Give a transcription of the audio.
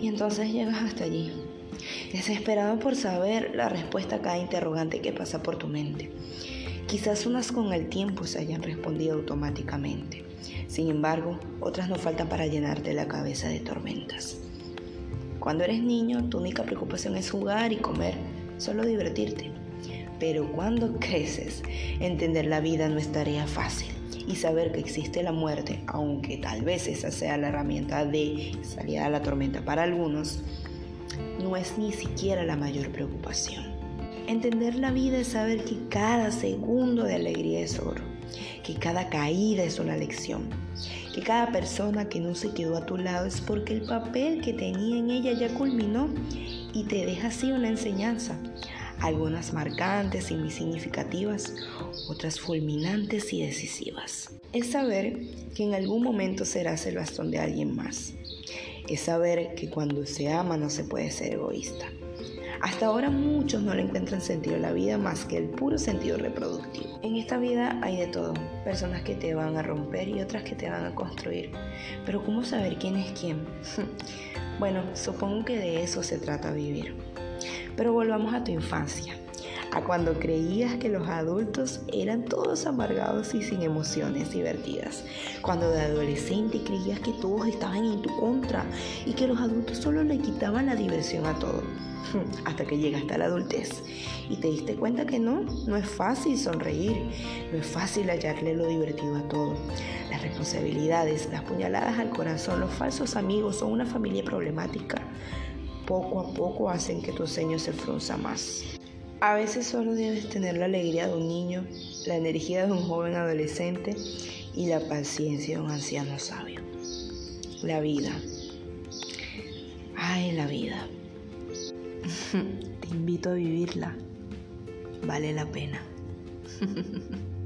Y entonces llegas hasta allí, desesperado por saber la respuesta a cada interrogante que pasa por tu mente. Quizás unas con el tiempo se hayan respondido automáticamente. Sin embargo, otras no faltan para llenarte la cabeza de tormentas. Cuando eres niño, tu única preocupación es jugar y comer, solo divertirte. Pero cuando creces, entender la vida no es tarea fácil y saber que existe la muerte, aunque tal vez esa sea la herramienta de salir a la tormenta para algunos, no es ni siquiera la mayor preocupación. Entender la vida es saber que cada segundo de alegría es oro, que cada caída es una lección, que cada persona que no se quedó a tu lado es porque el papel que tenía en ella ya culminó y te deja así una enseñanza algunas marcantes y muy significativas, otras fulminantes y decisivas. Es saber que en algún momento serás el bastón de alguien más. Es saber que cuando se ama no se puede ser egoísta. Hasta ahora muchos no le encuentran sentido a la vida más que el puro sentido reproductivo. En esta vida hay de todo, personas que te van a romper y otras que te van a construir. Pero ¿cómo saber quién es quién? bueno, supongo que de eso se trata vivir. Pero volvamos a tu infancia, a cuando creías que los adultos eran todos amargados y sin emociones divertidas. Cuando de adolescente creías que todos estaban en tu contra y que los adultos solo le quitaban la diversión a todo. Hasta que llegaste a la adultez y te diste cuenta que no, no es fácil sonreír, no es fácil hallarle lo divertido a todo. Las responsabilidades, las puñaladas al corazón, los falsos amigos o una familia problemática poco a poco hacen que tu ceño se frunza más. A veces solo debes tener la alegría de un niño, la energía de un joven adolescente y la paciencia de un anciano sabio. La vida. Ay, la vida. Te invito a vivirla. Vale la pena.